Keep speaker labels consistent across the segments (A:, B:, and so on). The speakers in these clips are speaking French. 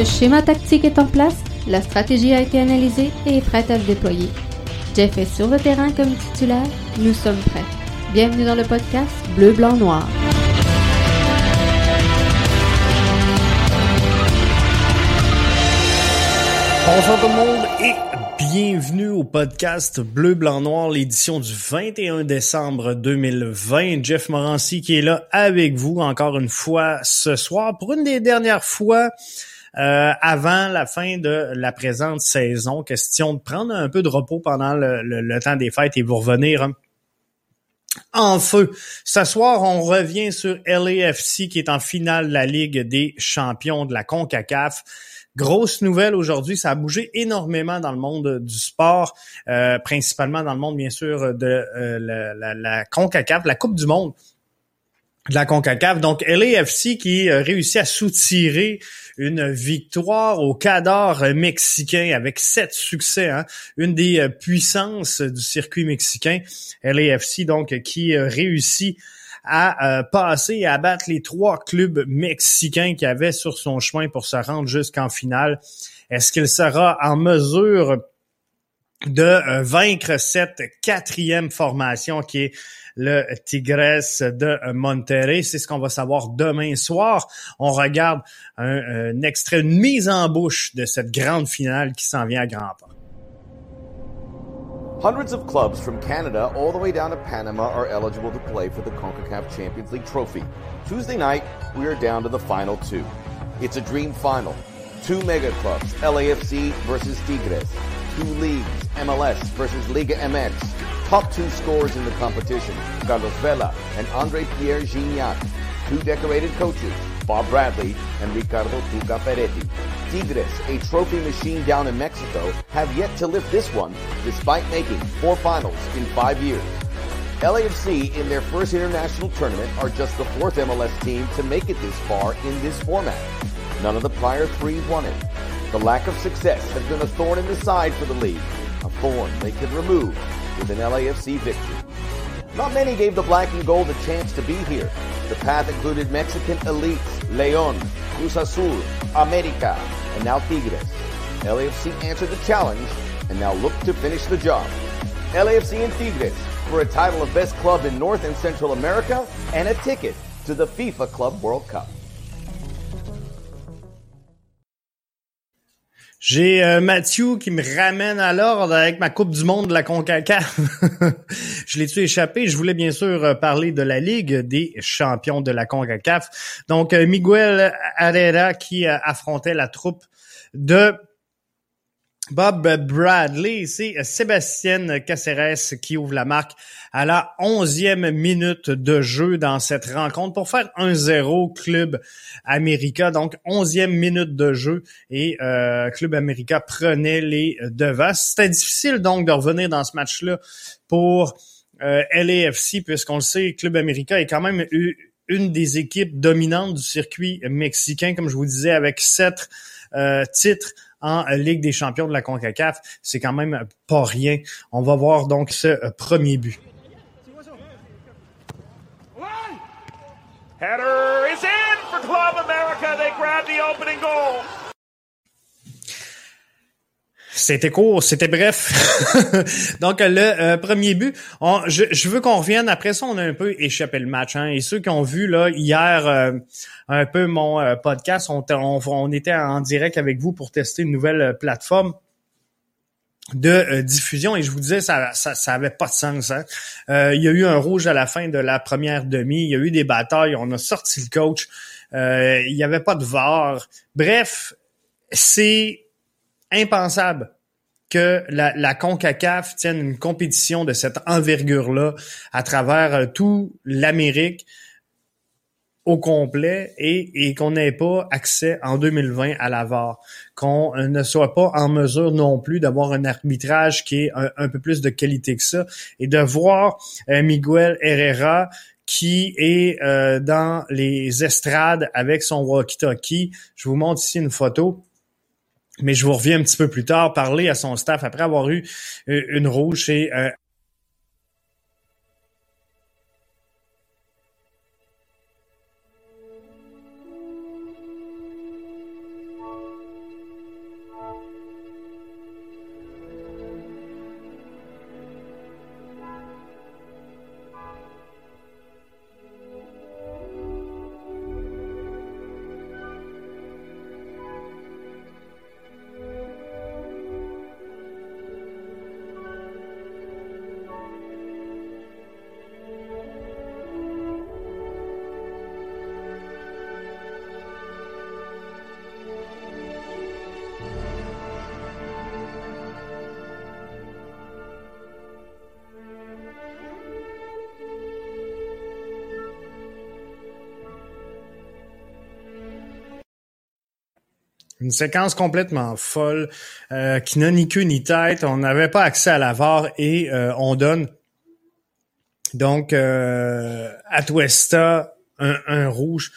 A: Le schéma tactique est en place, la stratégie a été analysée et est prête à se déployer. Jeff est sur le terrain comme titulaire, nous sommes prêts. Bienvenue dans le podcast Bleu, Blanc, Noir.
B: Bonjour tout le monde et bienvenue au podcast Bleu, Blanc, Noir, l'édition du 21 décembre 2020. Jeff Morancy qui est là avec vous encore une fois ce soir pour une des dernières fois euh, avant la fin de la présente saison. Question de prendre un peu de repos pendant le, temps des fêtes et vous revenir hein, en feu. Ce soir, on revient sur LAFC qui est en finale de la Ligue des champions de la CONCACAF. Grosse nouvelle aujourd'hui, ça a bougé énormément dans le monde du sport, euh, principalement dans le monde bien sûr de euh, la, la, CONCACAF, la Coupe du monde de la CONCACAF. Donc LAFC qui réussit à soutirer une victoire au Cador mexicain avec sept succès, hein. une des euh, puissances du circuit mexicain. LAFC donc qui réussit à euh, passer et à battre les trois clubs mexicains qu'il avait sur son chemin pour se rendre jusqu'en finale. Est-ce qu'il sera en mesure de euh, vaincre cette quatrième formation qui est le Tigres de Monterrey. C'est ce qu'on va savoir demain soir. On regarde un, un, extrait, une mise en bouche de cette grande finale qui s'en vient à grands pas.
C: Hundreds of clubs from Canada all the way down to Panama are eligible to play for the CONCACAF Champions League trophy. Tuesday night, we are down to the final two. It's a dream final. Two mega clubs, LAFC versus Tigres. Two leagues, MLS versus Liga MX. Top two scorers in the competition, Carlos Vela and Andre Pierre Gignac. Two decorated coaches, Bob Bradley and Ricardo Tuca Peretti. Tigres, a trophy machine down in Mexico, have yet to lift this one despite making four finals in five years. LAFC in their first international tournament are just the fourth MLS team to make it this far in this format. None of the prior three won it. The lack of success has been a thorn in the side for the league, a thorn they could remove with an LAFC victory. Not many gave the black and gold a chance to be here. The path included Mexican elites, Leon, Cruz Azul, America, and now Tigres. LAFC answered the challenge and now look to finish the job. LAFC and Tigres for a title of best club in North and Central America and a ticket to the FIFA Club World Cup.
B: J'ai euh, Mathieu qui me ramène à l'ordre avec ma Coupe du Monde de la CONCACAF. je l'ai-tu échappé? Je voulais bien sûr euh, parler de la Ligue des champions de la CONCACAF. Donc, euh, Miguel Herrera qui affrontait la troupe de Bob Bradley, c'est Sébastien Caceres qui ouvre la marque à la onzième minute de jeu dans cette rencontre pour faire 1-0 Club America. Donc, onzième minute de jeu et euh, Club America prenait les devants. C'était difficile donc de revenir dans ce match-là pour euh, LAFC puisqu'on le sait, Club America est quand même une des équipes dominantes du circuit mexicain, comme je vous disais, avec sept euh, titres en Ligue des champions de la CONCACAF. C'est quand même pas rien. On va voir donc ce euh, premier but. C'était court, c'était bref. Donc le euh, premier but, je, veux qu'on revienne après ça. On a un peu échappé le match. Hein, et ceux qui ont vu là hier euh, un peu mon euh, podcast, on, était en direct avec vous pour tester une nouvelle plateforme de diffusion et je vous disais ça ça, ça avait pas de sens hein. il y a eu un rouge à la fin de la première demi il y a eu des batailles on a sorti le coach il y avait pas de var bref c'est impensable que la, la, CONCACAF tienne une compétition de cette envergure-là à travers euh, tout l'Amérique au complet et, et qu'on n'ait pas accès en 2020 à la VAR, qu'on euh, ne soit pas en mesure non plus d'avoir un arbitrage qui est un, peu plus de qualité que ça et de voir euh, Miguel Herrera qui est dans les estrades avec son walkie-talkie. Je vous montre ici une photo mais je vous reviens un petit peu plus tard parler à son staff après avoir eu euh, une rouge et euh, Une séquence complètement folle euh, qui n'a ni queue ni tête. On n'avait pas accès à la VAR et euh, on donne donc euh, Atuesta un, un rouge.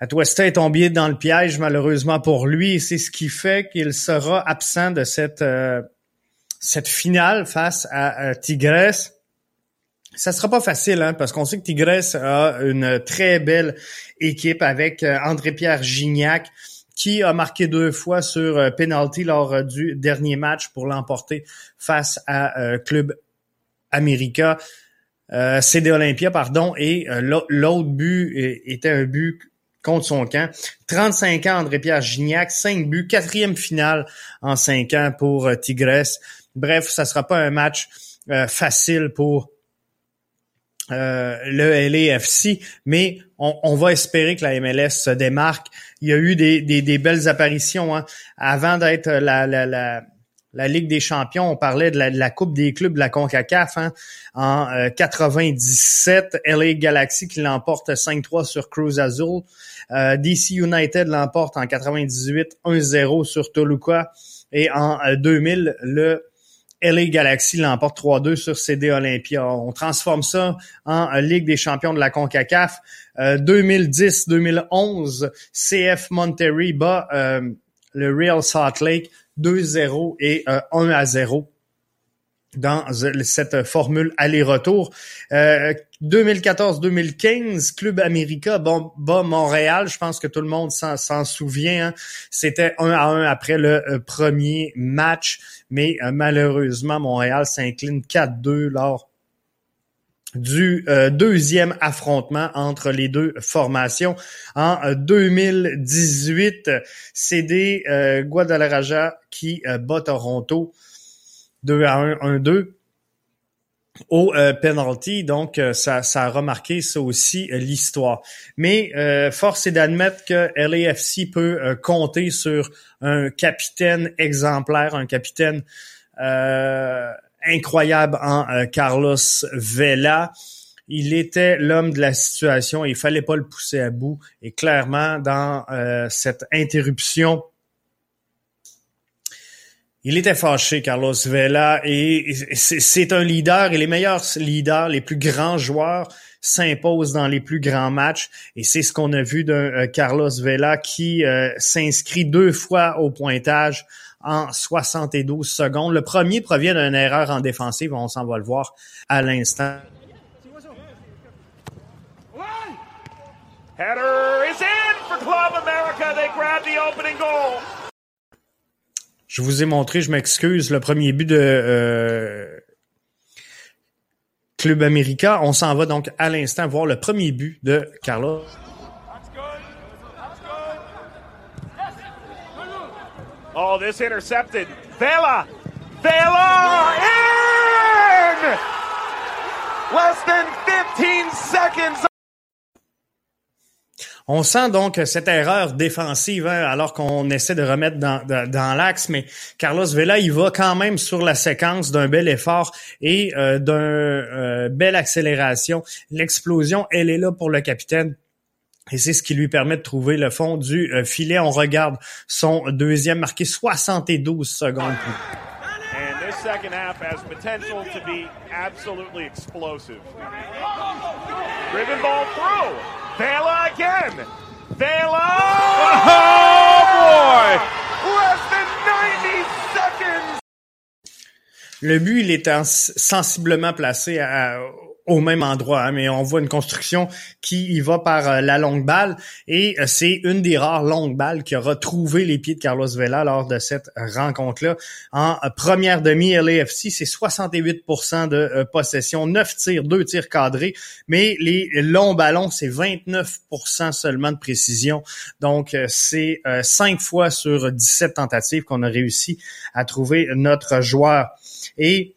B: Atuesta est tombé dans le piège malheureusement pour lui et c'est ce qui fait qu'il sera absent de cette euh, cette finale face à, à Tigres. Ça sera pas facile, hein, parce qu'on sait que Tigres a une très belle équipe avec André-Pierre Gignac, qui a marqué deux fois sur euh, penalty lors euh, du dernier match pour l'emporter face à euh, Club America. CD Olympia, pardon, et l'autre but était un but contre son camp. 35 ans, André-Pierre Gignac, 5 buts, quatrième finale en 5 ans pour Tigres. Bref, ça sera pas un match facile pour euh, le LAFC, mais on, va espérer que la MLS se démarque. Il y a eu des, belles apparitions. Hein. Avant d'être la, Ligue des champions, on parlait de la, Coupe des clubs de la CONCACAF. Hein. En 97, euh, LA Galaxy qui l'emporte 5-3 sur Cruz Azul. Euh, DC United l'emporte en 98 1-0 sur Toluca. Et en 2000, le LA Galaxy l'emporte 3-2 sur CD Olympia. On transforme ça en Ligue des champions de la CONCACAF. 2010-2011, euh, CF Monterrey bat euh, le Real Salt Lake 2-0 et 1-0 euh, dans cette formule aller-retour. 2014-2015, Club América bat Montréal. Je pense que tout le monde s'en souvient. Hein. C'était 1 à 1 après le euh, premier match, mais euh, malheureusement, Montréal s'incline 4-2 lors du euh, deuxième affrontement entre les deux formations. En 2018, CD Guadalajara qui bat Toronto 2 à 1, 1-2 au euh, penalty. Donc, euh, ça, ça a remarqué ça aussi euh, l'histoire. Mais force est d'admettre que LAFC peut compter sur un capitaine exemplaire, un capitaine incroyable en Carlos Vela. Il était l'homme de la situation et il fallait pas le pousser à bout. Et clairement, dans cette interruption il était fâché, Carlos Vela, et c'est un leader, et les meilleurs leaders, les plus grands joueurs s'imposent dans les plus grands matchs, et c'est ce qu'on a vu de euh, Carlos Vela qui euh, s'inscrit deux fois au pointage en 72 secondes. Le premier provient d'une erreur en défensive, on s'en va le voir à l'instant. Header is in for Club America. They grab the opening goal. Je vous ai montré, je m'excuse, le premier but de euh, Club America. On s'en va donc à l'instant voir le premier but de Carlos. Oh, this intercepted. Vela! Vela in! Less than 15 seconds on sent donc cette erreur défensive hein, alors qu'on essaie de remettre dans, dans, l'axe, mais Carlos Vela, il va quand même sur la séquence d'un bel effort et euh, d'un euh, belle accélération. L'explosion, elle est là pour le capitaine. Et c'est ce qui lui permet de trouver le fond du euh, filet. On regarde son deuxième marqué 72 secondes And this second half has potential to be absolutely explosive. Driven ball through. Vela again. Vela! Oh boy! Less than 90 seconds! Le but, il est sensiblement placé à, au même endroit, hein, mais on voit une construction qui y va par euh, la longue balle et euh, c'est une des rares longues balles qui a retrouvé les pieds de Carlos Vela lors de cette rencontre-là. En euh, première demi, LAFC, c'est 68% de possession, 9 tirs, 2 tirs cadrés, mais les longs ballons, c'est 29% seulement de précision. Donc, c'est 5 fois sur 17 tentatives qu'on a réussi à trouver notre joueur. Et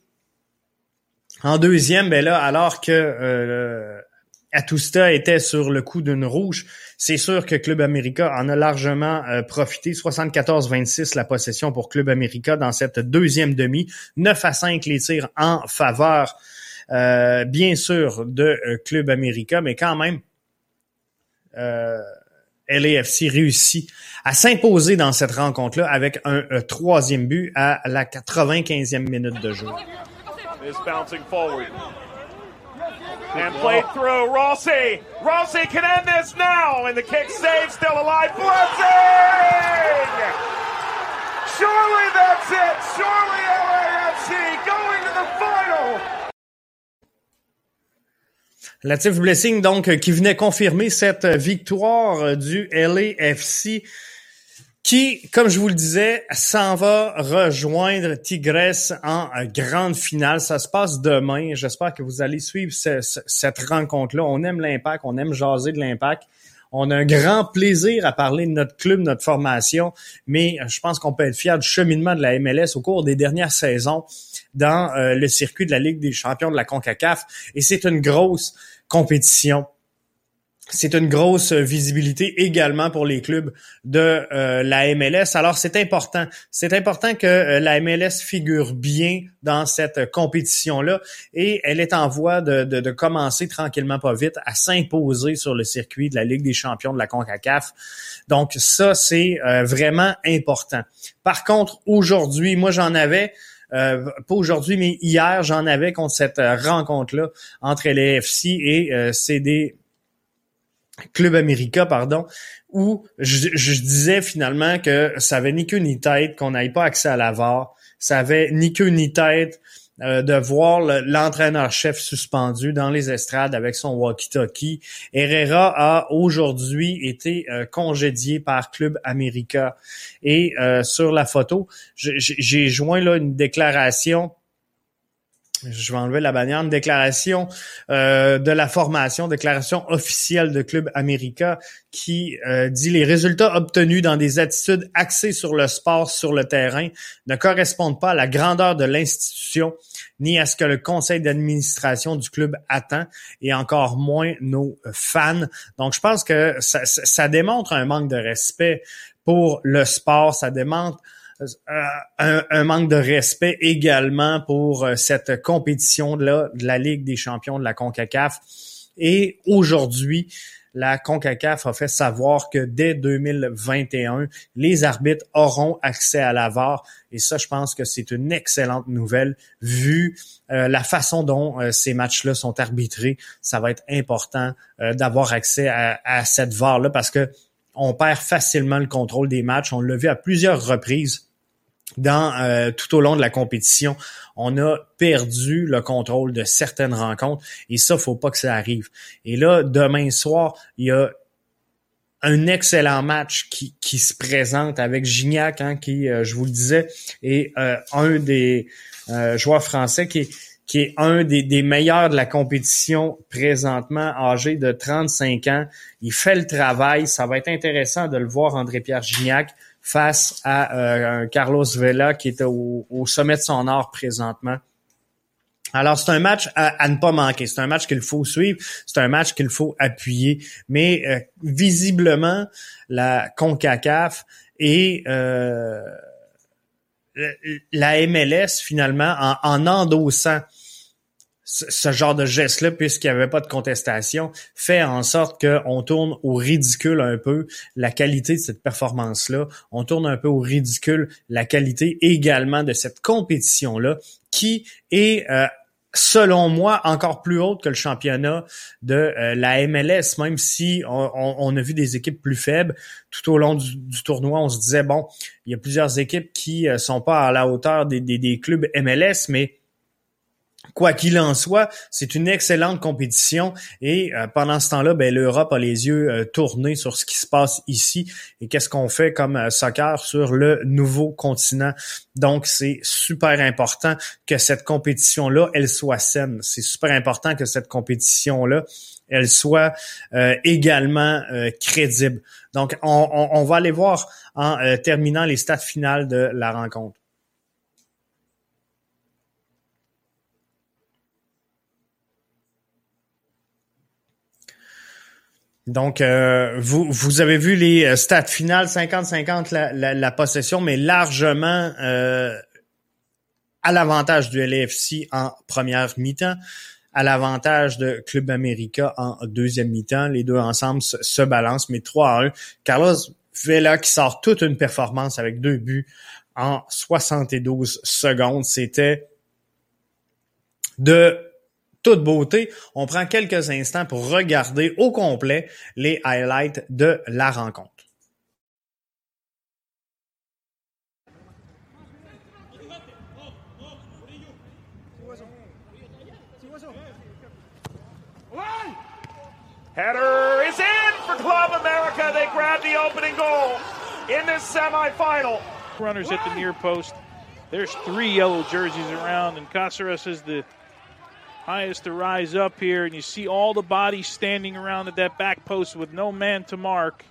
B: en deuxième, ben là, alors que euh, Atusta était sur le coup d'une rouge, c'est sûr que Club America en a largement euh, profité. 74-26 la possession pour Club America dans cette deuxième demi. 9 à 5 les tirs en faveur, euh, bien sûr, de Club America, mais quand même, LAFC réussit à s'imposer dans cette rencontre-là avec un, un, troisième but à la 95e minute de jeu.
D: And played through Rossi. Rossi can end this now, and the kick saved, still alive. Blessing! Surely that's it. Surely LAFC going to the final.
B: Latif Blessing, donc, qui venait confirmer cette victoire du LAFC qui, comme je vous le disais, s'en va rejoindre Tigres en grande finale. Ça se passe demain. J'espère que vous allez suivre ce, ce, cette rencontre-là. On aime l'impact, on aime jaser de l'impact. On a un grand plaisir à parler de notre club, notre formation, mais je pense qu'on peut être fier du cheminement de la MLS au cours des dernières saisons dans euh, le circuit de la Ligue des champions de la CONCACAF. Et c'est une grosse compétition c'est une grosse visibilité également pour les clubs de euh, la MLS. Alors c'est important, c'est important que euh, la MLS figure bien dans cette compétition-là et elle est en voie de, de, de commencer tranquillement pas vite à s'imposer sur le circuit de la Ligue des champions de la CONCACAF. Donc ça c'est euh, vraiment important. Par contre aujourd'hui, moi j'en avais euh, pas aujourd'hui, mais hier, j'en avais contre cette rencontre-là entre les FC et euh, CD Club America, pardon, où je, disais finalement que ça avait ni queue ni tête, qu'on n'avait pas accès à la VAR, ça avait ni queue ni tête euh, de voir l'entraîneur-chef suspendu dans les estrades avec son walkie-talkie. Herrera a aujourd'hui été euh, congédié par Club America. Et euh, sur la photo, j'ai joint là une déclaration je vais enlever la bannière, déclaration euh, de la formation, déclaration officielle de Club America qui euh, dit les résultats obtenus dans des attitudes axées sur le sport sur le terrain ne correspondent pas à la grandeur de l'institution ni à ce que le conseil d'administration du club attend et encore moins nos fans. Donc je pense que ça, ça démontre un manque de respect pour le sport, ça démontre un, un, manque de respect également pour euh, cette compétition-là de la Ligue des champions de la CONCACAF. Et aujourd'hui, la CONCACAF a fait savoir que dès 2021, les arbitres auront accès à la VAR. Et ça, je pense que c'est une excellente nouvelle vu euh, la façon dont euh, ces matchs-là sont arbitrés. Ça va être important euh, d'avoir accès à, à cette VAR-là parce que on perd facilement le contrôle des matchs. On l'a vu à plusieurs reprises dans euh, tout au long de la compétition, on a perdu le contrôle de certaines rencontres et ça, faut pas que ça arrive. Et là, demain soir, il y a un excellent match qui, qui se présente avec Gignac, hein, qui, euh, je vous le disais, est euh, un des joueurs français qui est, qui est un des, des, meilleurs de la compétition présentement, âgé de 35 ans. Il fait le travail. Ça va être intéressant de le voir, André-Pierre Gignac face à euh, Carlos Vela qui est au, sommet de son art présentement. Alors, c'est un match à, ne pas manquer. C'est un match qu'il faut suivre. C'est un match qu'il faut appuyer. Mais euh, visiblement, la CONCACAF et euh, la MLS, finalement, en, en endossant ce genre de geste-là, puisqu'il n'y avait pas de contestation, fait en sorte qu'on tourne au ridicule un peu la qualité de cette performance-là. On tourne un peu au ridicule la qualité également de cette compétition-là, qui est euh, selon moi, encore plus haute que le championnat de euh, la MLS, même si on, a vu des équipes plus faibles tout au long du, tournoi. On se disait, bon, il y a plusieurs équipes qui euh, sont pas à la hauteur des, des clubs MLS, mais Quoi qu'il en soit, c'est une excellente compétition et euh, pendant ce temps-là, ben, l'Europe a les yeux euh, tournés sur ce qui se passe ici et qu'est-ce qu'on fait comme euh, soccer sur le nouveau continent. Donc, c'est super important que cette compétition-là, elle soit saine. C'est super important que cette compétition-là, elle soit également crédible. Donc, on, on, va aller voir en terminant les stats finales de la rencontre. Donc, euh, vous, vous avez vu les euh, stats finales, 50-50 la, la, possession, mais largement euh, à l'avantage du LFC en première mi-temps. à l'avantage de Club America en deuxième mi-temps. Les deux ensemble se, balancent, mais 3 à 1. Carlos Vela qui sort toute une performance avec deux buts en 72 secondes. C'était de toute beauté. On prend quelques instants pour regarder au complet les highlights de la rencontre.
D: Header is in for Club America. They grab the opening goal in this semifinal.
E: Runners at the near post. There's three yellow jerseys around, and Caceres is the highest to rise up here. And you see all the bodies standing around at that back post with no man to mark.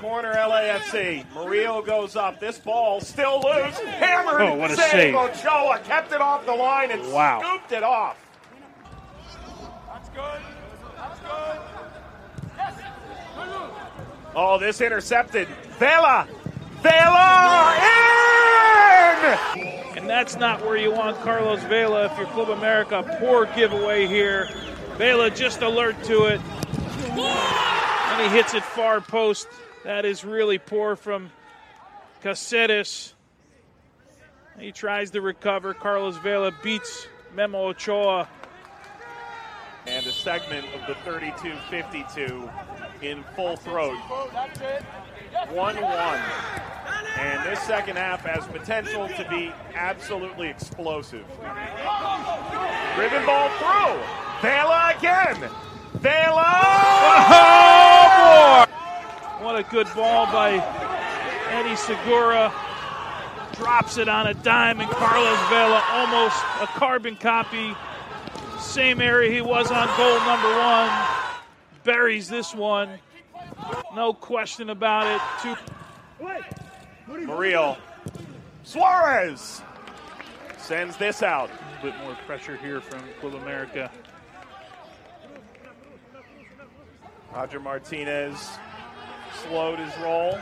D: Corner LAFC. Murillo goes up. This ball still loose. Hammered.
E: Oh, what a
D: save.
E: save.
D: Ochoa kept it off the line and
E: Wow.
D: scooped it off. That's good. That's good. Yes. Oh, this intercepted. Vela. Vela
E: that's not where you want Carlos Vela if you're Club America. Poor giveaway here. Vela just alert to it. And he hits it far post. That is really poor from Caceres. He tries to recover. Carlos Vela beats Memo Ochoa.
D: And a segment of the 32-52 in full throat. 1-1. And this second half has potential to be absolutely explosive. Driven ball through. Vela again. Vela!
E: Oh, boy! What a good ball by Eddie Segura. Drops it on a dime, and Carlos Vela almost a carbon copy. Same area he was on goal number one. Buries this one. No question about it. Two
D: Murillo. Suarez sends this out.
E: A bit more pressure here from Club America.
D: Roger Martinez slowed his roll.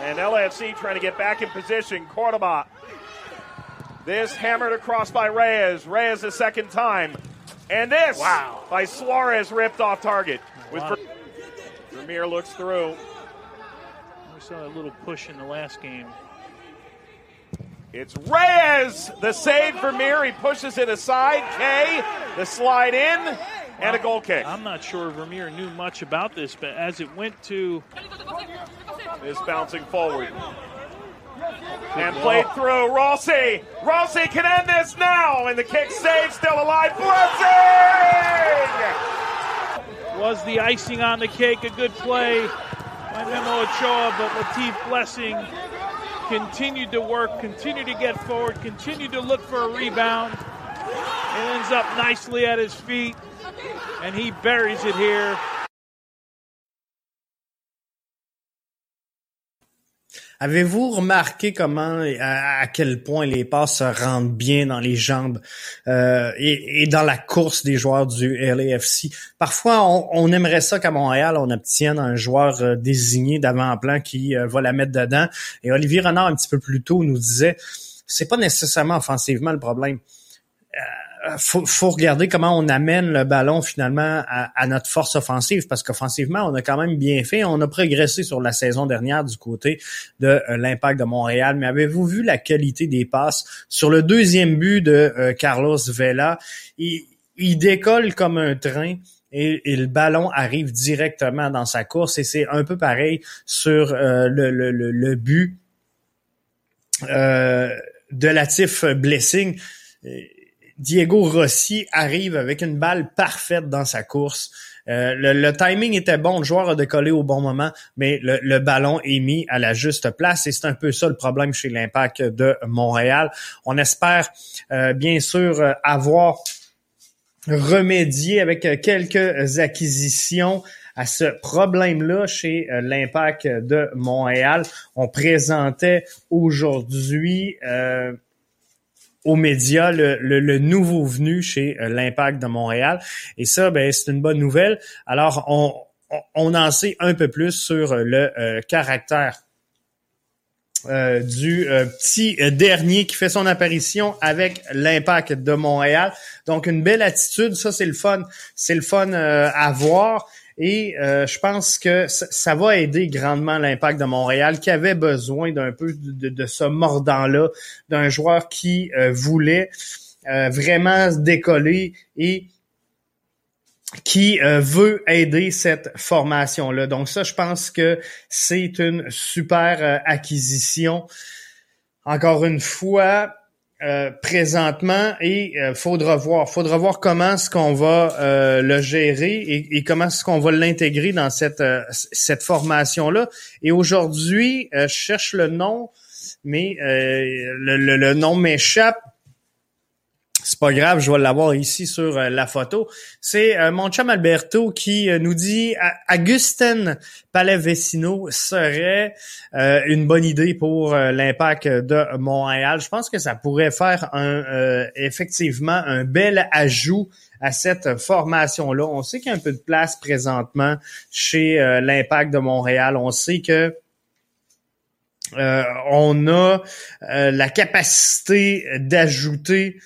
D: And LAFC trying to get back in position. Cordoba. This hammered across by Reyes. Reyes the second time. And this
E: Wow.
D: by Suarez ripped off target. With
E: Wow.
D: Vermeer looks through.
E: We saw a little push in the last game.
D: It's Reyes, the save for Vermeer. He pushes it aside. Kay, the slide in, and a goal kick.
E: I'm not sure Vermeer knew much about this, but as it went to
D: is bouncing forward. And played through. Rossi. Rossi can end this now. And the kick save still alive. Blessing!
E: was the icing on the cake. A good play by Memo Ochoa, but Latif Blessing continued to work, continued to get forward, continued to look for a rebound. It ends up nicely at his feet, and he buries it here.
B: Avez-vous remarqué comment, à, quel point les passes se rendent bien dans les jambes euh, et, dans la course des joueurs du LAFC? Parfois, on, aimerait ça qu'à Montréal, on obtienne un joueur euh, désigné d'avant-plan qui euh, va la mettre dedans. Et Olivier Renard, un petit peu plus tôt, nous disait, c'est pas nécessairement offensivement le problème. Faut, faut regarder comment on amène le ballon finalement à, à notre force offensive parce qu'offensivement on a quand même bien fait, on a progressé sur la saison dernière du côté de euh, l'impact de Montréal. Mais avez-vous vu la qualité des passes sur le deuxième but de euh, Carlos Vela? Il, il, décolle comme un train. Et, et, le ballon arrive directement dans sa course et c'est un peu pareil sur euh, le, le, le, le, but euh, de Latif Blessing. Diego Rossi arrive avec une balle parfaite dans sa course. Euh, le, timing était bon, le joueur a décollé au bon moment, mais le, ballon est mis à la juste place et c'est un peu ça le problème chez l'Impact de Montréal. On espère euh, bien sûr avoir remédié avec quelques acquisitions à ce problème-là chez euh, l'Impact de Montréal. On présentait aujourd'hui euh, aux médias le, le, le, nouveau venu chez euh, l'Impact de Montréal. Et ça, ben, c'est une bonne nouvelle. Alors, on, on, en sait un peu plus sur le euh, caractère euh, du petit dernier qui fait son apparition avec l'impact de Montréal. Donc une belle attitude, ça c'est le fun, c'est le fun à voir. Et je pense que ça, va aider grandement l'impact de Montréal qui avait besoin d'un peu de, de ce mordant-là, d'un joueur qui voulait vraiment décoller et qui euh, veut aider cette formation-là. Donc ça, je pense que c'est une super euh, acquisition. Encore une fois, euh, présentement, et faudra voir, faudra voir comment est-ce qu'on va le gérer et, comment est-ce qu'on va l'intégrer dans cette cette formation-là. Et aujourd'hui, je cherche le nom, mais le nom m'échappe c'est pas grave, je vais l'avoir ici sur euh, la photo. C'est euh, mon chum Alberto qui euh, nous dit Augustin Palais-Vecino serait une bonne idée pour l'impact de Montréal. Je pense que ça pourrait faire un effectivement un bel ajout à cette formation-là. On sait qu'il y a un peu de place présentement chez l'impact de Montréal. On sait que on a la capacité d'ajouter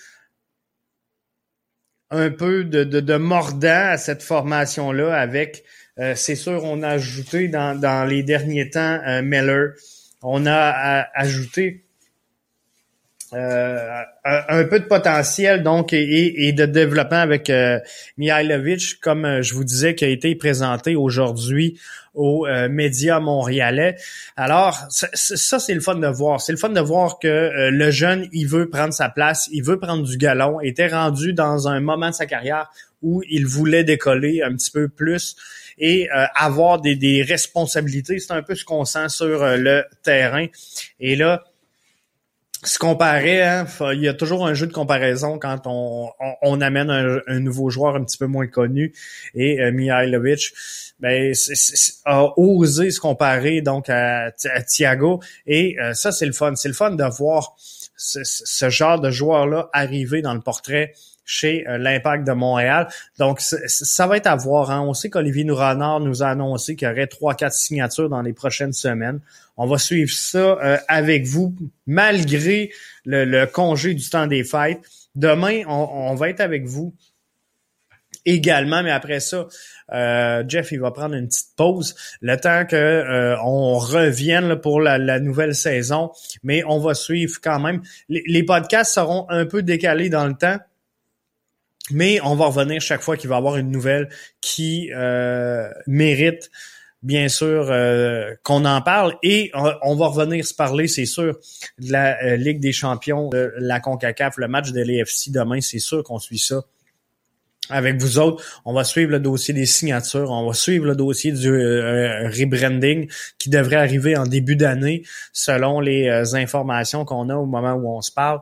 B: un peu de, de, mordant à cette formation-là avec, euh, c'est sûr, on a ajouté dans, dans les derniers temps euh, Miller. On a ajouté euh, un, peu de potentiel donc et, et de développement avec euh, Mihailovic, comme euh, je vous disais, qui a été présenté aujourd'hui aux euh, médias montréalais. Alors, ça, c'est le fun de voir. C'est le fun de voir que le jeune, il veut prendre sa place, il veut prendre du galon, était rendu dans un moment de sa carrière où il voulait décoller un petit peu plus et avoir des, des responsabilités. C'est un peu ce qu'on sent sur le terrain. Et là, se comparer, hein, il y a toujours un jeu de comparaison quand on, on, amène un, nouveau joueur un petit peu moins connu. Et euh, Mihailovic ben, a osé se comparer donc à, Thiago. Et euh, ça c'est le fun, c'est le fun de voir ce, ce genre de joueur là arriver dans le portrait chez euh, l'Impact de Montréal. Donc, ça va être à voir. Hein. On sait qu'Olivier Nouranard nous a annoncé qu'il y aurait trois, quatre signatures dans les prochaines semaines. On va suivre ça euh, avec vous, malgré le, congé du temps des fêtes. Demain, on, va être avec vous également, mais après ça, euh, Jeff, il va prendre une petite pause, le temps que on revienne pour la, nouvelle saison, mais on va suivre quand même. les podcasts seront un peu décalés dans le temps mais on va revenir chaque fois qu'il va y avoir une nouvelle qui euh, mérite bien sûr euh, qu'on en parle et on, va revenir se parler, c'est sûr, de la euh, Ligue des champions de la CONCACAF, le match de l'EFC demain, c'est sûr qu'on suit ça. Avec vous autres, on va suivre le dossier des signatures, on va suivre le dossier du rebranding qui devrait arriver en début d'année selon les informations qu'on a au moment où on se parle.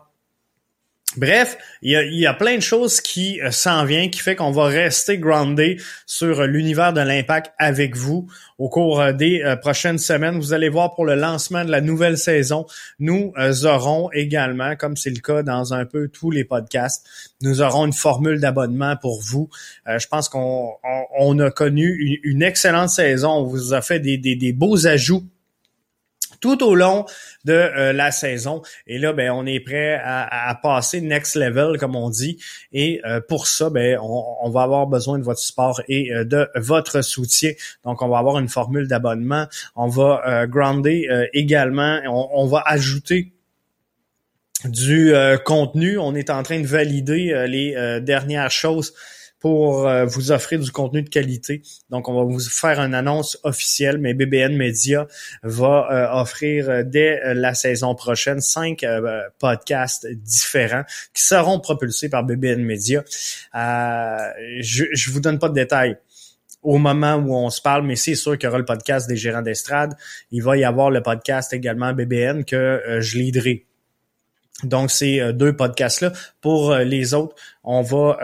B: Bref, il y a, plein de choses qui euh, s'en viennent, qui fait qu'on va rester groundé sur euh, l'univers de l'impact avec vous au cours euh, des prochaines semaines. Vous allez voir pour le lancement de la nouvelle saison, nous aurons également, comme c'est le cas dans un peu tous les podcasts, nous aurons une formule d'abonnement pour vous. je pense qu'on a connu une, excellente saison. On vous a fait des beaux ajouts tout au long de euh, la saison. Et là, ben, on est prêt à, passer next level, comme on dit. Et euh, pour ça, ben, on, va avoir besoin de votre support et euh, de votre soutien. Donc, on va avoir une formule d'abonnement. On va grounder également. On, va ajouter du contenu. On est en train de valider les dernières choses pour euh, vous offrir du contenu de qualité. Donc, on va vous faire une annonce officielle, mais BBN Media va euh, offrir euh, dès la saison prochaine cinq podcasts différents qui seront propulsés par BBN Media. je ne vous donne pas de détails au moment où on se parle, mais c'est sûr qu'il y aura le podcast des gérants d'estrade. Il va y avoir le podcast également BBN que je liderai. Donc, ces deux podcasts-là. Pour les autres, on va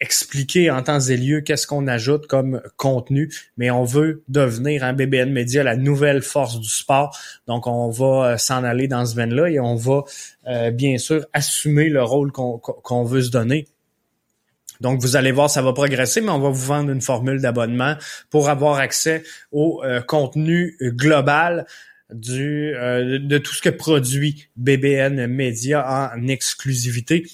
B: expliquer en temps et lieu qu'est-ce qu'on ajoute comme contenu, mais on veut devenir un BBN Media la nouvelle force du sport. Donc, on va euh, s'en aller dans ce veine-là et on va euh, bien sûr assumer le rôle qu'on veut se donner. Donc, vous allez voir, ça va progresser, mais on va vous vendre une formule d'abonnement pour avoir accès au euh, contenu global de, tout ce que produit BBN Media en exclusivité.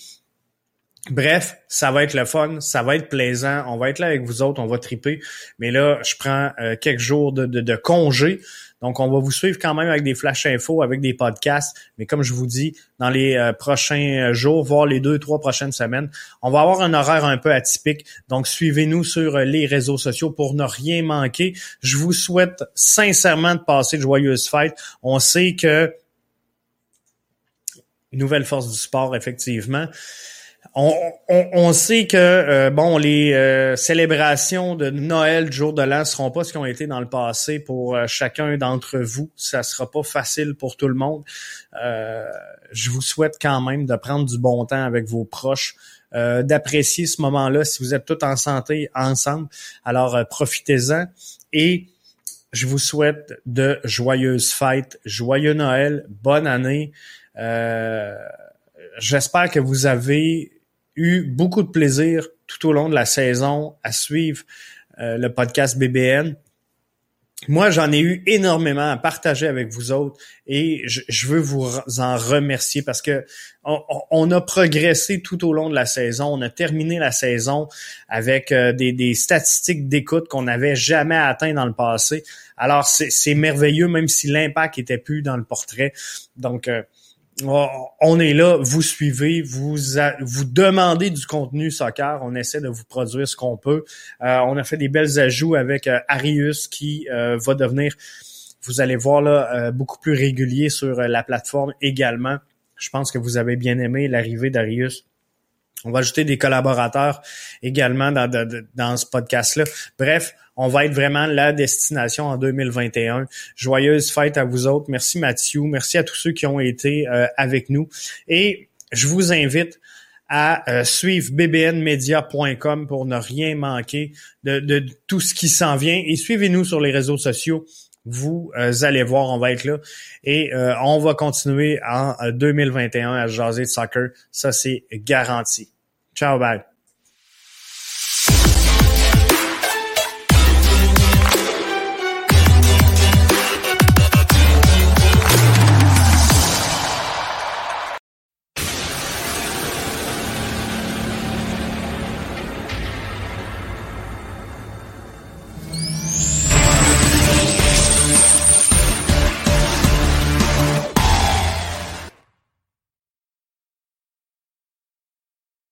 B: Bref, ça va être le fun, ça va être plaisant, on va être là avec vous autres, on va triper. Mais là, je prends quelques jours de congé. Donc, on va vous suivre quand même avec des flash infos, avec des podcasts. Mais comme je vous dis, dans les euh, prochains jours, voire les deux, trois prochaines semaines, on va avoir un horaire un peu atypique. Donc, suivez-nous sur euh, les réseaux sociaux pour ne rien manquer. Je vous souhaite sincèrement de passer de joyeuses fêtes. On sait que nouvelle force du sport, effectivement on, sait que euh, bon, les euh, célébrations de Noël, jour de l'an, seront pas ce qui ont été dans le passé pour euh, chacun d'entre vous. Ça sera pas facile pour tout le monde. je vous souhaite quand même de prendre du bon temps avec vos proches, d'apprécier ce moment-là si vous êtes tous en santé ensemble. Alors profitez-en et je vous souhaite de joyeuses fêtes, joyeux Noël, bonne année. J'espère que vous avez eu beaucoup de plaisir tout au long de la saison à suivre euh, le podcast BBN. Moi, j'en ai eu énormément à partager avec vous autres et je, veux vous en remercier parce que on, a progressé tout au long de la saison. On a terminé la saison avec euh, des, des statistiques d'écoute qu'on n'avait jamais atteint dans le passé. Alors, c'est merveilleux, même si l'impact était plus dans le portrait. Donc, euh, on est là, vous suivez, vous vous demandez du contenu soccer, on essaie de vous produire ce qu'on peut. Euh, on a fait des belles ajouts avec euh, Arius qui euh, va devenir, vous allez voir là, beaucoup plus régulier sur la plateforme également. Je pense que vous avez bien aimé l'arrivée d'Arius. On va ajouter des collaborateurs également dans, dans ce podcast-là. Bref, on va être vraiment la destination en 2021. Joyeuse fête à vous autres. Merci Mathieu. Merci à tous ceux qui ont été euh, avec nous. Et je vous invite à euh, suivre bbnmedia.com pour ne rien manquer de, tout ce qui s'en vient. Et suivez-nous sur les réseaux sociaux. Vous euh, allez voir, on va être là. Et on va continuer en 2021 à jaser de soccer. Ça, c'est garanti. Ciao, bye.